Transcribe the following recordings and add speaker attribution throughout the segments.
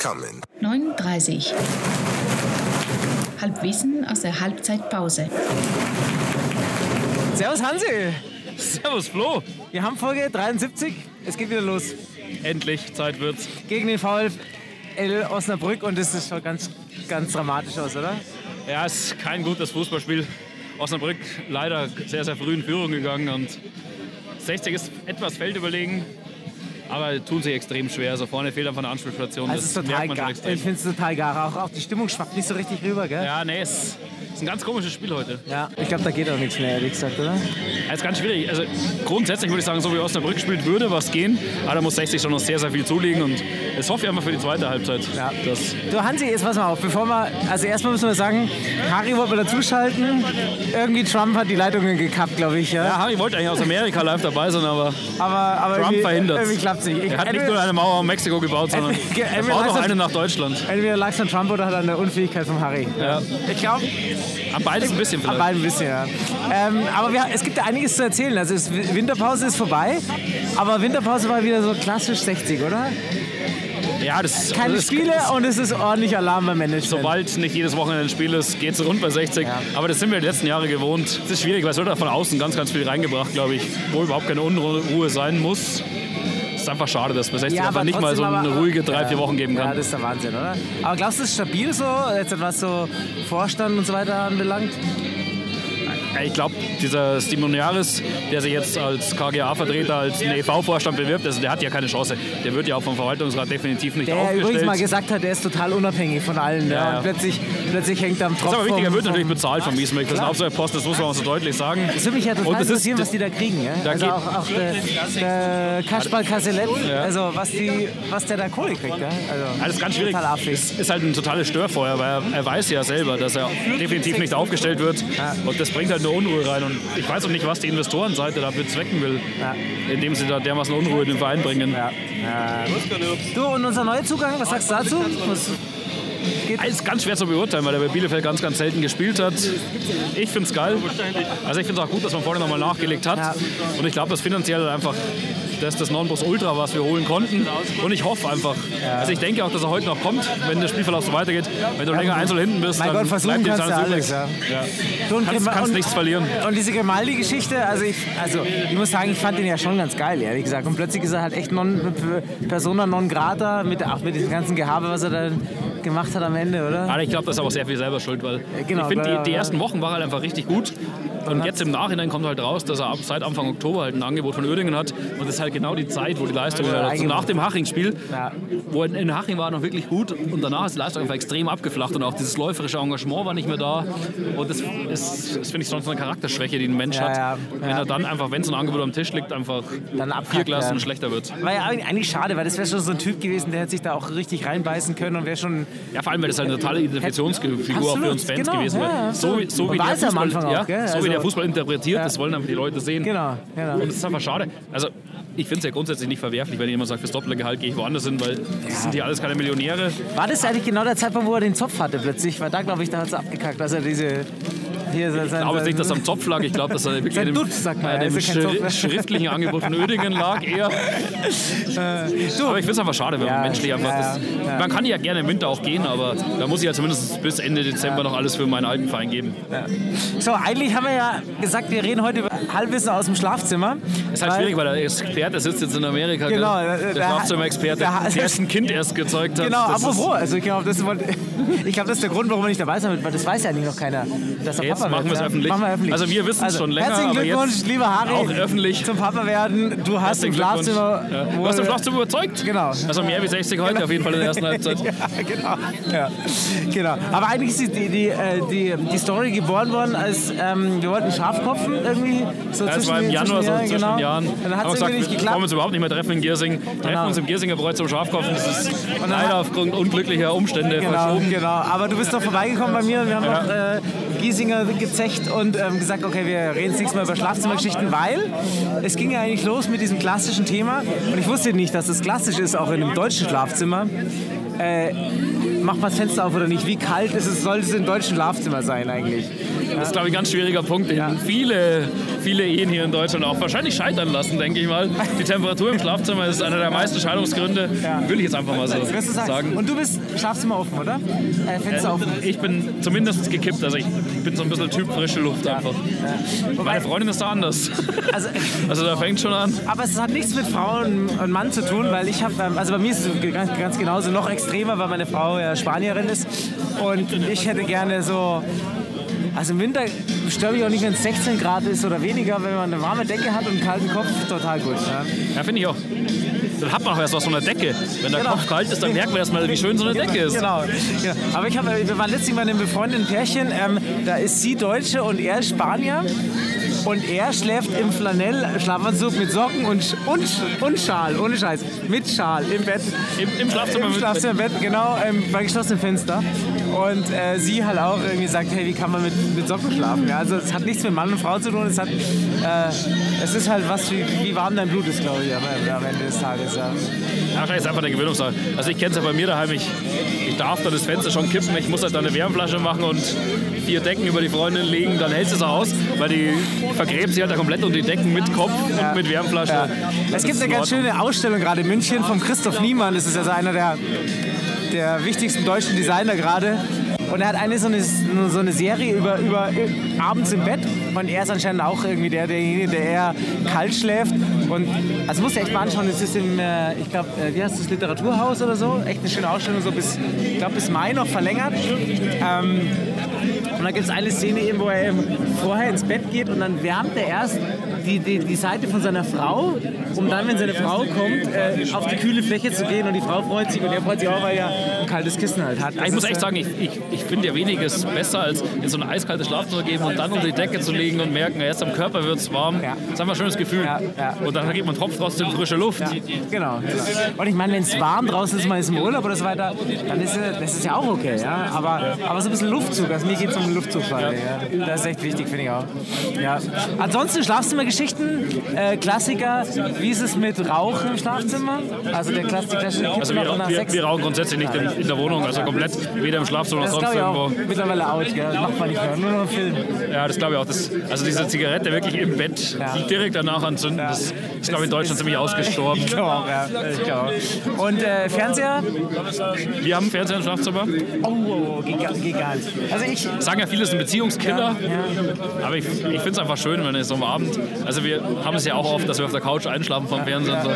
Speaker 1: coming.
Speaker 2: 9.30 Halbwissen aus der Halbzeitpause.
Speaker 3: Servus Hansi,
Speaker 4: Servus Flo.
Speaker 3: wir haben Folge 73. Es geht wieder los
Speaker 4: Endlich, Zeit wird's.
Speaker 3: gegen den VfL Osnabrück und das ist schon ganz, ganz dramatisch aus, oder?
Speaker 4: Ja, es ist kein gutes Fußballspiel. Osnabrück leider sehr, sehr früh in Führung gegangen und 60 ist etwas feldüberlegen, aber tun sich extrem schwer. Also vorne fehlt einfach eine Anspielstation.
Speaker 3: Also es ist
Speaker 4: das
Speaker 3: total
Speaker 4: merkt man schon
Speaker 3: gar.
Speaker 4: extrem.
Speaker 3: Ich finde es total gar. Auch, auch die Stimmung schwappt nicht so richtig rüber, gell?
Speaker 4: Ja, nee, es ist ein ganz komisches Spiel heute.
Speaker 3: Ja. Ich glaube, da geht auch nichts mehr, ehrlich gesagt, oder?
Speaker 4: Es ist ganz schwierig. Also grundsätzlich würde ich sagen, so wie Osnabrück spielt, würde was gehen. Aber da muss 60 schon noch sehr, sehr viel zulegen und das hoffe ich einfach für die zweite Halbzeit.
Speaker 3: Ja.
Speaker 4: Dass,
Speaker 3: Du Hansi, jetzt pass mal auf, bevor wir, also erstmal müssen wir sagen, Harry wollte mal dazuschalten. Irgendwie Trump hat die Leitungen gekappt, glaube ich, ja.
Speaker 4: ja, Harry wollte eigentlich aus Amerika live dabei sein, aber
Speaker 3: Aber, aber
Speaker 4: Trump verhindert
Speaker 3: Irgendwie klappt es nicht. Ich-
Speaker 4: er hat nicht nur eine Mauer um Mexiko gebaut, sondern er baut
Speaker 3: es
Speaker 4: eine nach Deutschland.
Speaker 3: Entweder lag es an Trump oder hat an der Unfähigkeit von Harry.
Speaker 4: Ja.
Speaker 3: Ich glaube,
Speaker 4: An beides ein bisschen vielleicht.
Speaker 3: beiden ein bisschen, ja. Ähm, aber wir, es gibt ja einiges zu erzählen. Also es, Winterpause ist vorbei, aber Winterpause war wieder so klassisch 60, oder?
Speaker 4: Ja, das,
Speaker 3: Keine
Speaker 4: das
Speaker 3: Spiele und es ist ordentlich Alarm beim Management.
Speaker 4: Sobald nicht jedes Wochenende ein Spiel ist, geht es rund bei 60. Aber das sind wir die letzten Jahre gewohnt. Es ist schwierig, weil es wird auch von außen ganz, ganz viel reingebracht, glaube ich, wo überhaupt keine Unruhe sein muss. Es ist einfach schade, dass es bei 60
Speaker 3: Ja,
Speaker 4: einfach nicht mal so eine ruhige drei,
Speaker 3: Ja.
Speaker 4: vier Wochen geben
Speaker 3: Ja,
Speaker 4: kann.
Speaker 3: das ist der Wahnsinn, oder? Aber glaubst du, es ist stabil so, jetzt was so Vorstand und so weiter anbelangt?
Speaker 4: Ich glaube, dieser Stimoniaris, der sich jetzt als KGA-Vertreter, als EV-Vorstand bewirbt, also der hat ja keine Chance. Der wird ja auch vom Verwaltungsrat definitiv nicht
Speaker 3: Der ja
Speaker 4: aufgestellt.
Speaker 3: übrigens mal gesagt hat, er ist total unabhängig von allen. Ja,
Speaker 4: Ja, ja.
Speaker 3: Und plötzlich, plötzlich hängt er am
Speaker 4: das
Speaker 3: Tropf.
Speaker 4: ist aber wichtig, er
Speaker 3: vom-
Speaker 4: wird natürlich
Speaker 3: vom-
Speaker 4: bezahlt von Wiesmilch. Das ist ein Hauptsache-Post, das muss man auch so deutlich sagen.
Speaker 3: Das würde mich ja total
Speaker 4: das ist-
Speaker 3: interessieren,
Speaker 4: das-
Speaker 3: was die da kriegen. Ja?
Speaker 4: Da
Speaker 3: Also auch, auch der, der Kaspar Kasselet, also was, die, was der da Kohle kriegt. Ja? Also,
Speaker 4: Alles ganz schwierig. Es ist halt ein totales Störfeuer, weil er, er weiß ja selber, dass er definitiv nicht aufgestellt wird. Und das bringt halt nur Unruhe rein. Und ich weiß auch nicht, was die Investorenseite dafür zwecken will,
Speaker 3: Ja.
Speaker 4: indem sie da dermaßen Unruhe in den Verein bringen.
Speaker 3: Ja. Du, und unser neuer Zugang, was sagst du dazu? Was,
Speaker 4: Alles ganz schwer zu beurteilen, weil er bei Bielefeld ganz, ganz selten gespielt hat. Ich finde es geil. Also ich finde es auch gut, dass man vorne nochmal nachgelegt hat.
Speaker 3: Ja.
Speaker 4: Und ich glaube, dass finanziell einfach das ist das Nonplusultra, was wir holen konnten. Und ich hoffe einfach. Also ich denke auch, dass er heute noch kommt, wenn der Spielverlauf so weitergeht. Wenn du länger einzeln hinten bist, dann
Speaker 3: Gott, versuchen
Speaker 4: bleibt dir
Speaker 3: alles,
Speaker 4: übrig. Ja.
Speaker 3: du, und
Speaker 4: Kannst, kannst
Speaker 3: und-
Speaker 4: nichts verlieren.
Speaker 3: Und diese Grimaldi-Geschichte, also ich, also ich muss sagen, ich fand den ja schon ganz geil, ehrlich gesagt. Und plötzlich ist er halt echt non, Persona non grata, mit, auch mit diesem ganzen Gehabe, was er dann gemacht hat am Ende, oder?
Speaker 4: Aber ich glaube, das ist aber sehr viel selber schuld, weil
Speaker 3: genau,
Speaker 4: ich finde, die, die ersten Wochen war halt einfach richtig gut. Und jetzt im Nachhinein kommt halt raus, dass er ab, seit Anfang Oktober halt ein Angebot von Uerdingen hat. Und das ist halt genau die Zeit, wo die Leistung
Speaker 3: Ja,
Speaker 4: also
Speaker 3: eingebaut.
Speaker 4: nach dem Haching-Spiel,
Speaker 3: Ja.
Speaker 4: wo in, in Haching war noch wirklich gut und danach ist die Leistung einfach extrem abgeflacht und auch dieses läuferische Engagement war nicht mehr da. Und das ist, das finde ich sonst eine Charakterschwäche, die ein Mensch
Speaker 3: Ja,
Speaker 4: hat.
Speaker 3: ja,
Speaker 4: Wenn er dann einfach, wenn so ein Angebot am Tisch liegt, einfach
Speaker 3: Dann abkackt,
Speaker 4: vier Klassen schlechter wird.
Speaker 3: War ja eigentlich schade, weil das wäre schon so ein Typ gewesen, der hätte sich da auch richtig reinbeißen können und wäre schon.
Speaker 4: Ja, vor allem, weil das halt eine totale Identifikationsfigur auch für uns Fans
Speaker 3: genau,
Speaker 4: gewesen
Speaker 3: ja,
Speaker 4: wäre.
Speaker 3: ja,
Speaker 4: So, so wie der Fußball,
Speaker 3: auch,
Speaker 4: ja, so
Speaker 3: Also-
Speaker 4: wie der Fußball interpretiert,
Speaker 3: Ja.
Speaker 4: das wollen einfach die Leute sehen.
Speaker 3: Genau, genau.
Speaker 4: Und es ist einfach schade. Also ich finde es ja grundsätzlich nicht verwerflich, wenn jemand sagt, fürs doppelte Gehalt gehe ich woanders hin, weil das sind hier alles keine Millionäre.
Speaker 3: War das eigentlich genau der Zeitpunkt, wo er den Zopf hatte plötzlich? Weil da, glaube ich, da hat es abgekackt, dass er diese. Hier
Speaker 4: Ich glaube nicht, dass er am Zopf lag. Ich glaube, dass er wirklich an dem,
Speaker 3: Dutt, sagt man,
Speaker 4: an dem
Speaker 3: also
Speaker 4: schri schriftlichen Angebot von Oedingen lag eher. aber ich finde es einfach schade, wenn
Speaker 3: Ja,
Speaker 4: man menschlich einfach
Speaker 3: ja,
Speaker 4: das,
Speaker 3: ja.
Speaker 4: Man kann ja gerne im Winter auch gehen, aber da muss ich ja zumindest bis Ende Dezember noch alles für meinen alten Verein geben.
Speaker 3: So, eigentlich haben wir ja gesagt, wir reden heute über Halbwissen aus dem Schlafzimmer.
Speaker 4: Ist halt
Speaker 3: Weil-
Speaker 4: schwierig, weil der Experte sitzt jetzt in Amerika.
Speaker 3: Genau,
Speaker 4: gell?
Speaker 3: der-
Speaker 4: Schlafzimmerexperte,
Speaker 3: der-
Speaker 4: der erst ein Kind erst gezeugt hat.
Speaker 3: Genau,
Speaker 4: Das
Speaker 3: apropos, also ich glaube, das, ich glaube, das ist der Grund, warum er nicht dabei sein wird, weil das weiß ja eigentlich noch keiner, dass er
Speaker 4: Jetzt
Speaker 3: Papa
Speaker 4: machen
Speaker 3: wird.
Speaker 4: wir es
Speaker 3: ja.
Speaker 4: öffentlich.
Speaker 3: Machen wir öffentlich.
Speaker 4: Also wir wissen es schon länger,
Speaker 3: Herzlichen Glückwunsch, lieber Harry.
Speaker 4: auch öffentlich.
Speaker 3: Zum Papa werden. Du hast im. Schlafzimmer...
Speaker 4: Ja. Du hast im Schlafzimmer überzeugt.
Speaker 3: Genau.
Speaker 4: Also mehr wie 60 heute auf jeden Fall in der ersten Halbzeit.
Speaker 3: Ja, genau. Ja, genau. Aber eigentlich ist die, die, äh, die, die Story geboren worden, als ähm, wir wollten Schafkopfen irgendwie. So
Speaker 4: Ja,
Speaker 3: zwischen
Speaker 4: war im Januar, so zwischen
Speaker 3: genau.
Speaker 4: den Jahren.
Speaker 3: Dann hat es
Speaker 4: gesagt,
Speaker 3: nicht
Speaker 4: wir wollen
Speaker 3: geklappt.
Speaker 4: uns überhaupt nicht mehr treffen in Giersing. Treffen
Speaker 3: Genau.
Speaker 4: uns im Giersinger Bräu zum Schafkopfen. Das ist leider aufgrund unglücklicher Umstände
Speaker 3: Genau,
Speaker 4: verschoben.
Speaker 3: genau. Aber du bist doch vorbeigekommen bei mir und wir haben
Speaker 4: Ja.
Speaker 3: noch äh, Giesinger gezecht und ähm, gesagt, okay, wir reden jetzt nichts mehr über Schlafzimmergeschichten, weil es ging ja eigentlich los mit diesem klassischen Thema und ich wusste nicht, dass es klassisch ist, auch in einem deutschen Schlafzimmer. Äh, macht man das Fenster auf oder nicht? Wie kalt ist es, soll es im deutschen Schlafzimmer sein eigentlich?
Speaker 4: Das ist, glaube ich, ein ganz schwieriger Punkt, den ja. viele, viele Ehen hier in Deutschland auch wahrscheinlich scheitern lassen, denke ich mal. Die Temperatur im Schlafzimmer ist einer der meisten Scheidungsgründe, ja. will ich jetzt einfach mal so sagen.
Speaker 3: Und du bist Schlafzimmer offen, oder?
Speaker 4: Äh, Fenster äh, offen? Ich bin zumindest gekippt, also ich bin so ein bisschen Typ frische Luft einfach. Meine Freundin ist da anders. Also, also da fängt schon an.
Speaker 3: Aber es hat nichts mit Frau und Mann zu tun, weil ich habe, ähm, also bei mir ist es ganz, ganz genauso noch extremer, weil meine Frau ja Spanierin ist und ich hätte gerne so also im Winter stört mich auch nicht, wenn es 16 Grad ist oder weniger, wenn man eine warme Decke hat und einen kalten Kopf, total gut. Ja,
Speaker 4: ja finde ich auch. Dann hat man auch erst was von der Decke. Wenn der genau. Kopf kalt ist, dann merken wir erstmal, wie schön so eine Decke ist.
Speaker 3: Genau. genau. Aber ich hab, wir waren letztlich bei einem befreundeten Pärchen. Ähm, da ist sie Deutsche und er Spanier. Und er schläft im Flanell-Schlafanzug mit Socken und, und, und Schal, ohne Scheiß, mit Schal im Bett.
Speaker 4: Im, im Schlafzimmer?
Speaker 3: Im Schlafzimmer, Bett, genau, ähm, bei geschlossenem Fenster. Und äh, sie halt auch irgendwie sagt, hey, wie kann man mit, mit Socken schlafen? Ja, also es hat nichts mit Mann und Frau zu tun, es, hat, äh, es ist halt was, wie, wie warm dein Blut ist, glaube ich, am, am Ende des Tages. Ja.
Speaker 4: Ja, vielleicht ist einfach eine Gewöhnungssache. Also ich kenne es ja bei mir daheim, ich, ich darf dann das Fenster schon kippen, ich muss halt dann eine Wärmflasche machen und vier Decken über die Freundin legen, dann hält es aus, weil die vergräbt sich halt da komplett unter die Decken mit Kopf ja. und mit Wärmflasche. Ja.
Speaker 3: Es gibt eine ganz schöne Ausstellung gerade in München von Christoph Niemann, das ist also einer der, der wichtigsten deutschen Designer gerade. Und er hat eine so eine, so eine Serie über, über abends im Bett. Und er ist anscheinend auch irgendwie der, derjenige, der eher kalt schläft. Und also musst du echt mal anschauen, es ist im, äh, ich glaube, äh, wie heißt das, Literaturhaus oder so. Echt eine schöne Ausstellung, so bis, ich glaube, bis Mai noch verlängert. Ähm, und dann gibt es eine Szene eben, wo er eben vorher ins Bett geht und dann wärmt er erst die, die, die Seite von seiner Frau, um dann, wenn seine Frau kommt, äh, auf die kühle Fläche zu gehen und die Frau freut sich und er freut sich auch, weil er ein kaltes Kissen halt hat.
Speaker 4: Das ich muss echt sagen, ich, ich, ich finde ja weniges besser, als in so ein eiskaltes Schlafzimmer gehen und dann unter die Decke zu legen und merken, erst am Körper wird es warm. Ja. Das ist einfach ein schönes Gefühl. Ja, ja. Und dann gibt man Tropf trotzdem frische Luft.
Speaker 3: Genau, genau. Und ich meine, wenn es warm draußen ist, man ist im Urlaub oder so weiter, dann ist das ist ja auch okay. Ja? Aber, aber so ein bisschen Luftzug, also mir geht es um den Luftzugfall. Ja. Das ist echt wichtig, finde ich auch. Ja. Ansonsten Schlafzimmergeschichten, äh, Klassiker. Wie ist es mit Rauchen im Schlafzimmer? Also der Klassiker.
Speaker 4: Also wir, wir, wir, rauchen grundsätzlich nicht in, in, der Wohnung, also komplett weder im Schlafzimmer noch sonst irgendwo.
Speaker 3: Mittlerweile out, gell? macht man nicht mehr, nur noch im Film.
Speaker 4: Ja, das glaube ich auch. Das, also diese Zigarette wirklich im Bett ja. direkt danach anzünden, das ist glaube ich in Deutschland ziemlich ausgestorben.
Speaker 3: Ich glaube auch, ja. Ich glaub. Und äh, Fernseher?
Speaker 4: Wir haben Fernseher im Schlafzimmer.
Speaker 3: Oh, oh, oh geht, geht gar nicht.
Speaker 4: Also ich sagen ja viele, es ist ein Beziehungskiller. Ja, aber ich, ich finde es einfach schön, wenn es so am Abend. Also wir haben es ja auch oft, dass wir auf der Couch einschlafen vom Fernsehen. So.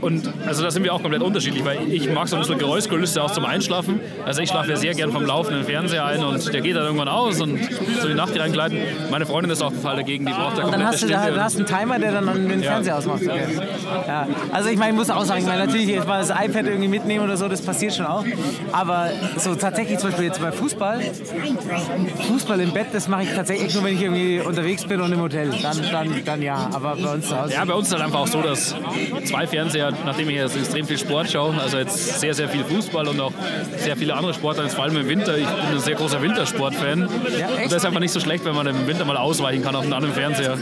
Speaker 4: Und also da sind wir auch komplett unterschiedlich, weil ich mag so ein bisschen Geräuschkulisse auch zum Einschlafen. Also ich schlafe ja sehr gern vom laufenden Fernseher ein und der geht dann irgendwann aus und so die Nacht reingleiten. Meine Freundin ist auch total dagegen, die braucht da
Speaker 3: Und dann hast du, da, hast einen Timer, der dann den ja. Fernseher ausmacht. Okay. Ja. Also ich meine, ich muss auch sagen, ich meine, natürlich jetzt mal das iPad irgendwie mitnehmen oder so, das passiert schon auch. Aber so tatsächlich zum Beispiel jetzt bei Fußball, Fußball im Bett, das mache ich tatsächlich nur, wenn ich irgendwie unterwegs bin und im Hotel. Dann, dann, dann ja, aber bei uns zu Hause.
Speaker 4: Ja, bei uns ist es halt einfach auch so, dass zwei Fernseher nachdem ich jetzt extrem viel Sport schaue, also jetzt sehr, sehr viel Fußball und auch sehr viele andere Sportarten, vor allem im Winter. Ich bin ein sehr großer Wintersportfan. Ja, und das ist einfach nicht so schlecht, wenn man im Winter mal ausweichen kann auf einen anderen Fernseher.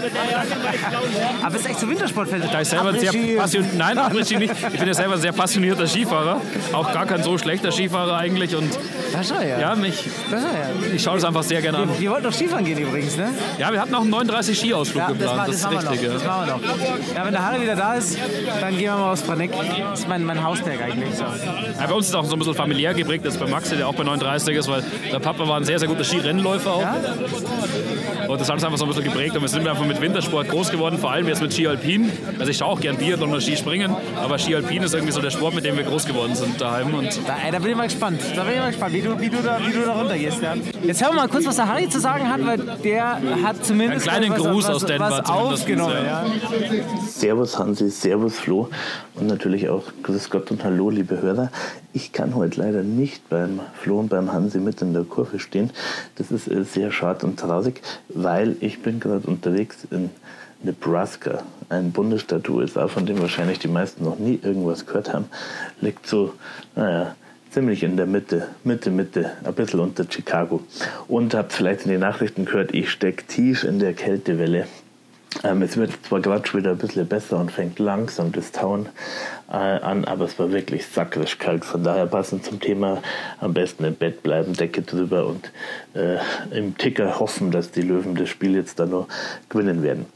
Speaker 3: Aber bist du echt so Wintersportfan?
Speaker 4: Da ich selber sehr passion Nein, nicht. Ich bin ja selber ein sehr passionierter Skifahrer. Auch gar kein so schlechter Skifahrer eigentlich. Und
Speaker 3: das schon, ja.
Speaker 4: ja, mich, das schon, ja. Ich schaue das einfach sehr gerne an.
Speaker 3: Wir, wir wollten doch Skifahren gehen übrigens, ne?
Speaker 4: Ja, wir hatten auch einen 39 Skiausflug ja, geplant. Das, das, das ist richtig.
Speaker 3: Das machen wir noch. Ja, wenn der Harry wieder da ist, dann gehen wir mal aufs Praneck. Das ist mein, mein Hausberg eigentlich. So.
Speaker 4: Ja, bei uns ist es auch so ein bisschen familiär geprägt, das ist bei Maxi, der auch bei 39 ist, weil der Papa war ein sehr, sehr guter Skirennläufer auch. Ja? Und das hat uns einfach so ein bisschen geprägt und wir sind einfach mit Wintersport groß geworden, vor allem jetzt mit Ski Alpin. Also ich schaue auch gern Biathlon und Skispringen, aber Ski Alpin ist irgendwie so der Sport, mit dem wir groß geworden sind daheim. Und
Speaker 3: da, ey, da bin ich mal gespannt. Da bin ich mal gespannt, wie du, wie du, da, wie du da runtergehst. Ja. Jetzt hören wir mal kurz, was der Harry zu sagen hat, weil der hat zumindest
Speaker 4: einen kleinen Gruß
Speaker 3: was,
Speaker 4: aus Denver
Speaker 3: was aufgenommen. Ja.
Speaker 1: Servus Hansi, Servus Flo und natürlich auch Grüß Gott und Hallo, liebe Hörer. Ich kann heute leider nicht beim Flo und beim Hansi mit in der Kurve stehen. Das ist äh, sehr schade und traurig, weil ich bin gerade unterwegs in Nebraska, ein Bundesstaat USA, von dem wahrscheinlich die meisten noch nie irgendwas gehört haben. Liegt so, naja, ziemlich in der Mitte, Mitte, Mitte, ein bisschen unter Chicago. Und habt vielleicht in den Nachrichten gehört, ich stecke tief in der Kältewelle. Ähm, es wird zwar gerade wieder ein bisschen besser und fängt langsam das Tauen äh, an, aber es war wirklich sakrisch kalt. Von daher passend zum Thema am besten im Bett bleiben, Decke drüber und äh, im Ticker hoffen, dass die Löwen das Spiel jetzt dann noch gewinnen werden.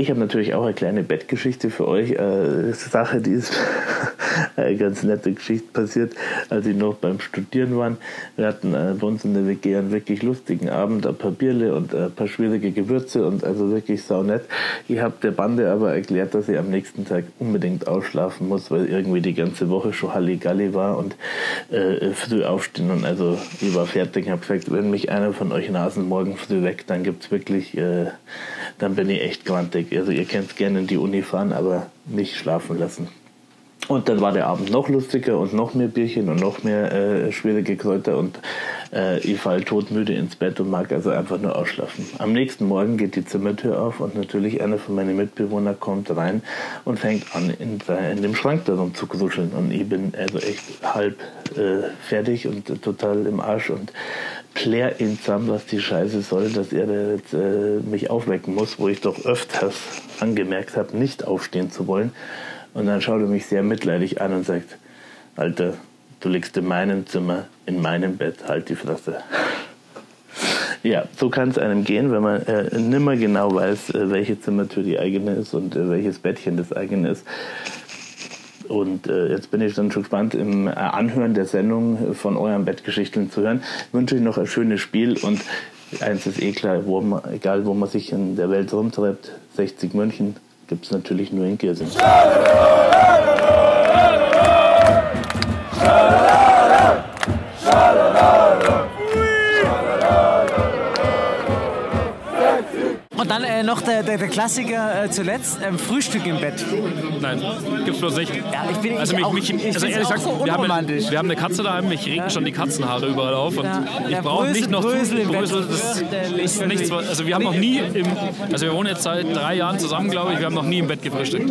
Speaker 1: Ich habe natürlich auch eine kleine Bettgeschichte für euch. Äh, Sache, die ist eine ganz nette Geschichte passiert, als ich noch beim Studieren war. Wir hatten äh, bei uns in der WG einen wirklich lustigen Abend, ein paar Bierle und ein paar schwierige Gewürze und also wirklich saunett. Ich habe der Bande aber erklärt, dass ich am nächsten Tag unbedingt ausschlafen muss, weil irgendwie die ganze Woche schon Halligalli war und äh, früh aufstehen und also ich war fertig und habe gesagt, wenn mich einer von euch Nasen morgen früh weg, dann gibt's wirklich, äh, dann bin ich echt grantig. Also ihr könnt gerne in die Uni fahren, aber nicht schlafen lassen. Und dann war der Abend noch lustiger und noch mehr Bierchen und noch mehr äh, schwierige Kräuter und äh, ich falle todmüde ins Bett und mag also einfach nur ausschlafen. Am nächsten Morgen geht die Zimmertür auf und natürlich einer von meinen Mitbewohnern kommt rein und fängt an, in, in dem Schrank da rumzugruscheln. Und ich bin also echt halb äh, fertig und total im Arsch und klär ihn zusammen, was die Scheiße soll, dass er jetzt äh, mich aufwecken muss, wo ich doch öfters angemerkt habe, nicht aufstehen zu wollen. Und dann schaut er mich sehr mitleidig an und sagt, Alter, du liegst in meinem Zimmer, in meinem Bett, halt die Fresse. Ja, so kann es einem gehen, wenn man äh, nimmer genau weiß, äh, welche Zimmertür die eigene ist und äh, welches Bettchen das eigene ist. Und äh, jetzt bin ich dann schon gespannt, im äh, Anhören der Sendung von euren Bettgeschichten zu hören. Ich wünsche euch noch ein schönes Spiel und eins ist eh klar, wo man, egal wo man sich in der Welt rumtreibt, 60 München gibt es natürlich nur in Giersing.
Speaker 3: Dann äh, noch der, der, der Klassiker äh, zuletzt, ähm, Frühstück im Bett.
Speaker 4: Nein, gibt's bloß nicht.
Speaker 3: Ja, ich bin
Speaker 4: Also
Speaker 3: ich
Speaker 4: mich,
Speaker 3: auch,
Speaker 4: mich,
Speaker 3: ich
Speaker 4: also ehrlich gesagt,
Speaker 3: so
Speaker 4: wir, haben,
Speaker 3: unromantisch.
Speaker 4: wir haben eine Katze daheim, mich regen schon die Katzenhaare überall auf und
Speaker 3: Ja.
Speaker 4: ich brauche nicht noch
Speaker 3: Brösel im.
Speaker 4: Brösel, das ist nichts, also wir haben noch nie im, also wir wohnen jetzt seit drei Jahren zusammen, glaube ich, wir haben noch nie im Bett gefrühstückt.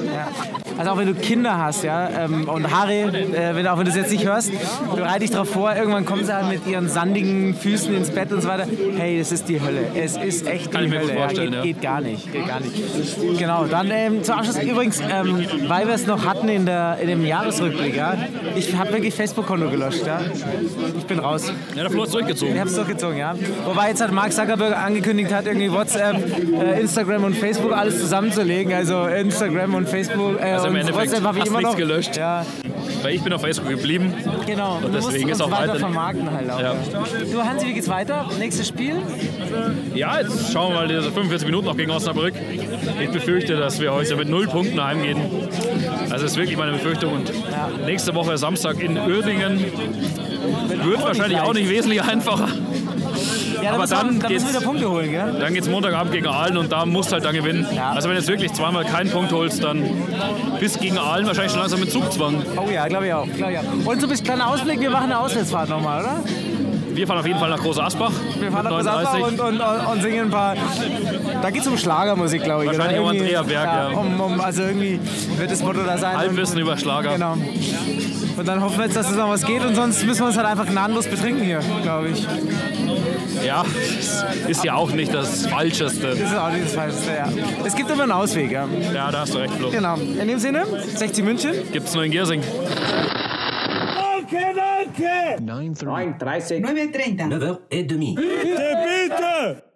Speaker 3: Ja. Also auch wenn du Kinder hast, ja, ähm, und Harry, äh, wenn, auch wenn du es jetzt nicht hörst, bereite dich darauf vor, irgendwann kommen sie halt mit ihren sandigen Füßen ins Bett und so weiter. Hey, das ist die Hölle. Es ist echt
Speaker 4: Kann
Speaker 3: die Hölle.
Speaker 4: gut vorstellen,
Speaker 3: ja,
Speaker 4: ja.
Speaker 3: geht, geht gar nicht, geht gar nicht. Genau, dann ähm, zum Abschluss übrigens, ähm, weil wir es noch hatten in, der, in dem Jahresrückblick, ja, ich habe wirklich Facebook-Konto gelöscht, ja. Ich bin raus.
Speaker 4: Ja, der Flo ist zurückgezogen.
Speaker 3: Ich habe es durchgezogen, ja. Wobei jetzt hat Mark Zuckerberg angekündigt hat, irgendwie WhatsApp, äh, Instagram und Facebook alles zusammenzulegen. Also Instagram und Facebook äh,
Speaker 4: Also im
Speaker 3: und
Speaker 4: Endeffekt hast
Speaker 3: immer
Speaker 4: nichts gelöscht.
Speaker 3: Ja,
Speaker 4: Weil ich bin auf Facebook geblieben.
Speaker 3: genau. Und
Speaker 4: deswegen
Speaker 3: du
Speaker 4: ist auch
Speaker 3: weiter
Speaker 4: weiter-
Speaker 3: vermarkten halt auch.
Speaker 4: Ja.
Speaker 3: Ja. Du Hansi, wie geht's weiter? Nächstes Spiel?
Speaker 4: Ja, jetzt schauen wir mal diese 45 Minuten noch gegen Osnabrück. Ich befürchte, dass wir heute mit null Punkten heimgehen. Also das ist wirklich meine Befürchtung. Und nächste Woche Samstag in Uerdingen wird wahrscheinlich auch nicht wesentlich einfacher.
Speaker 3: Ja,
Speaker 4: Aber dann
Speaker 3: da müssen wir
Speaker 4: geht's-
Speaker 3: wieder Punkte holen, gell?
Speaker 4: Dann geht es Montagabend gegen Aalen und da musst du halt dann gewinnen.
Speaker 3: Ja.
Speaker 4: Also wenn du jetzt wirklich zweimal keinen Punkt holst, dann bis gegen Aalen wahrscheinlich schon langsam mit Zugzwang.
Speaker 3: Oh ja, glaube ich auch. Glaub ich auch. Und so ein bisschen kleiner Ausblick, wir machen eine Auswärtsfahrt nochmal, oder?
Speaker 4: Wir fahren auf jeden Fall nach Große Asbach.
Speaker 3: Wir fahren nach
Speaker 4: 39.
Speaker 3: Besatzer und, und, und, singen ein paar. Da geht es um Schlagermusik, glaube ich.
Speaker 4: Wahrscheinlich um Andrea Berg, ja.
Speaker 3: Um, um, also irgendwie wird das Motto da sein.
Speaker 4: Halbwissen über Schlager.
Speaker 3: Genau. Und dann hoffen wir jetzt, dass es noch was geht und sonst müssen wir uns halt einfach gnadenlos betrinken hier, glaube ich.
Speaker 4: Ja, ist ja auch nicht das Falscheste.
Speaker 3: Das ist auch nicht das Falscheste, ja. Es gibt immer einen Ausweg, ja.
Speaker 4: Ja, da hast du recht, Flo.
Speaker 3: Genau. In dem Sinne, 60 München.
Speaker 4: Gibt's nur in Giersing.
Speaker 5: Danke,
Speaker 6: danke! 9.30. 9.30. 9.30.
Speaker 5: 9h30.